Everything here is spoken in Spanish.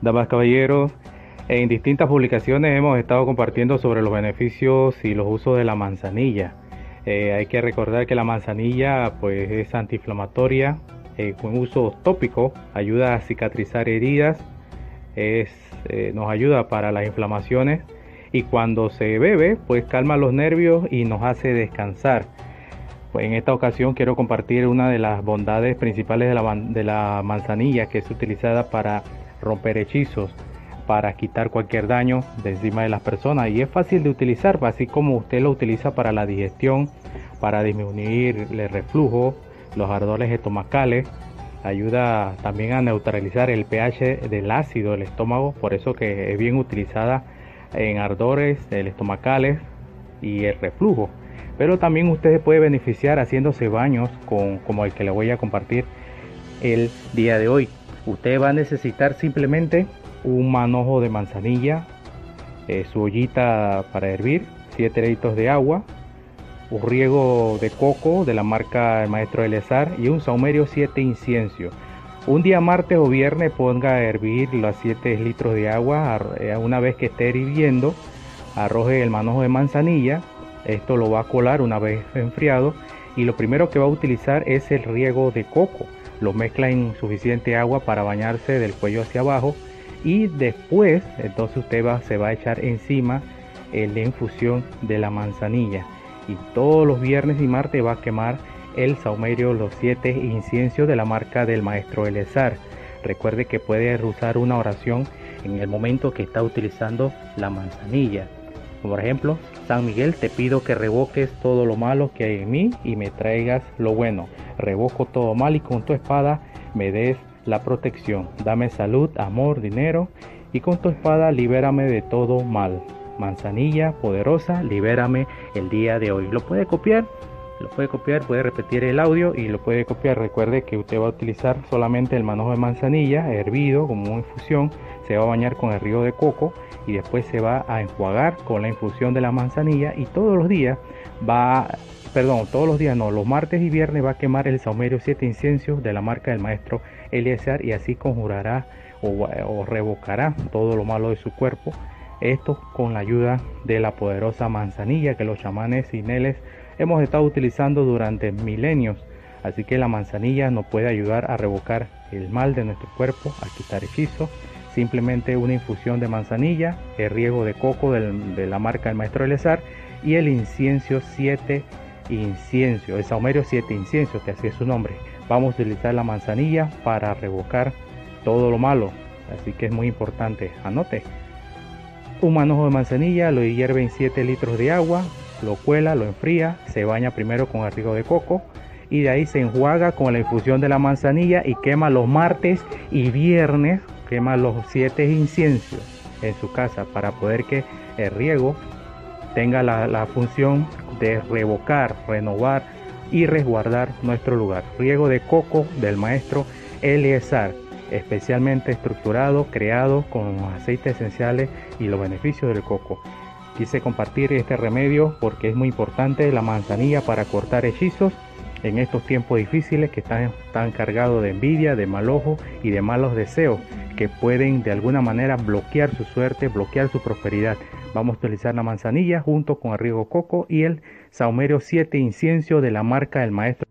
Damas, caballeros, en distintas publicaciones hemos estado compartiendo sobre los beneficios y los usos de la manzanilla. Eh, hay que recordar que la manzanilla pues, es antiinflamatoria, eh, con uso tópico, ayuda a cicatrizar heridas, es, eh, nos ayuda para las inflamaciones y cuando se bebe pues calma los nervios y nos hace descansar. Pues en esta ocasión quiero compartir una de las bondades principales de la, de la manzanilla que es utilizada para romper hechizos, para quitar cualquier daño de encima de las personas y es fácil de utilizar, así como usted lo utiliza para la digestión, para disminuir el reflujo, los ardores estomacales, ayuda también a neutralizar el pH del ácido del estómago, por eso que es bien utilizada en ardores estomacales y el reflujo. Pero también usted puede beneficiar haciéndose baños con, como el que le voy a compartir el día de hoy. Usted va a necesitar simplemente un manojo de manzanilla, eh, su ollita para hervir, 7 litros de agua, un riego de coco de la marca El Maestro Elezar y un saumerio 7 incienso. Un día martes o viernes ponga a hervir los 7 litros de agua. Eh, una vez que esté hirviendo, arroje el manojo de manzanilla. Esto lo va a colar una vez enfriado. Y lo primero que va a utilizar es el riego de coco. Lo mezcla en suficiente agua para bañarse del cuello hacia abajo. Y después, entonces usted va, se va a echar encima la infusión de la manzanilla. Y todos los viernes y martes va a quemar el saumerio Los Siete Inciensos de la marca del maestro Elezar. Recuerde que puede usar una oración en el momento que está utilizando la manzanilla. Por ejemplo, San Miguel, te pido que revoques todo lo malo que hay en mí y me traigas lo bueno. Revoco todo mal y con tu espada me des la protección. Dame salud, amor, dinero y con tu espada libérame de todo mal. Manzanilla poderosa, libérame el día de hoy. Lo puede copiar lo puede copiar, puede repetir el audio y lo puede copiar. Recuerde que usted va a utilizar solamente el manojo de manzanilla hervido como infusión. Se va a bañar con el río de coco y después se va a enjuagar con la infusión de la manzanilla y todos los días va, perdón, todos los días no, los martes y viernes va a quemar el saumerio 7 inciensos de la marca del maestro Eliezer y así conjurará o, o revocará todo lo malo de su cuerpo. Esto con la ayuda de la poderosa manzanilla que los chamanes y neles hemos estado utilizando durante milenios. Así que la manzanilla nos puede ayudar a revocar el mal de nuestro cuerpo, a quitar hechizos. Simplemente una infusión de manzanilla, el riego de coco de la marca del maestro Elezar y el incienso 7 incienso, el saumerio 7 incienso, que así es su nombre. Vamos a utilizar la manzanilla para revocar todo lo malo. Así que es muy importante, anote. Un manojo de manzanilla, lo hierve en 7 litros de agua, lo cuela, lo enfría, se baña primero con el riego de coco y de ahí se enjuaga con la infusión de la manzanilla y quema los martes y viernes, quema los siete inciensos en su casa para poder que el riego tenga la, función de revocar, renovar y resguardar nuestro lugar. Riego de coco del maestro Eliezer, especialmente estructurado, creado con aceites esenciales y los beneficios del coco. Quise compartir este remedio porque es muy importante la manzanilla para cortar hechizos en estos tiempos difíciles que están, tan cargados de envidia, de mal ojo y de malos deseos que pueden de alguna manera bloquear su suerte, bloquear su prosperidad. Vamos a utilizar la manzanilla junto con el riego coco y el saumerio 7 incienso de la marca del maestro.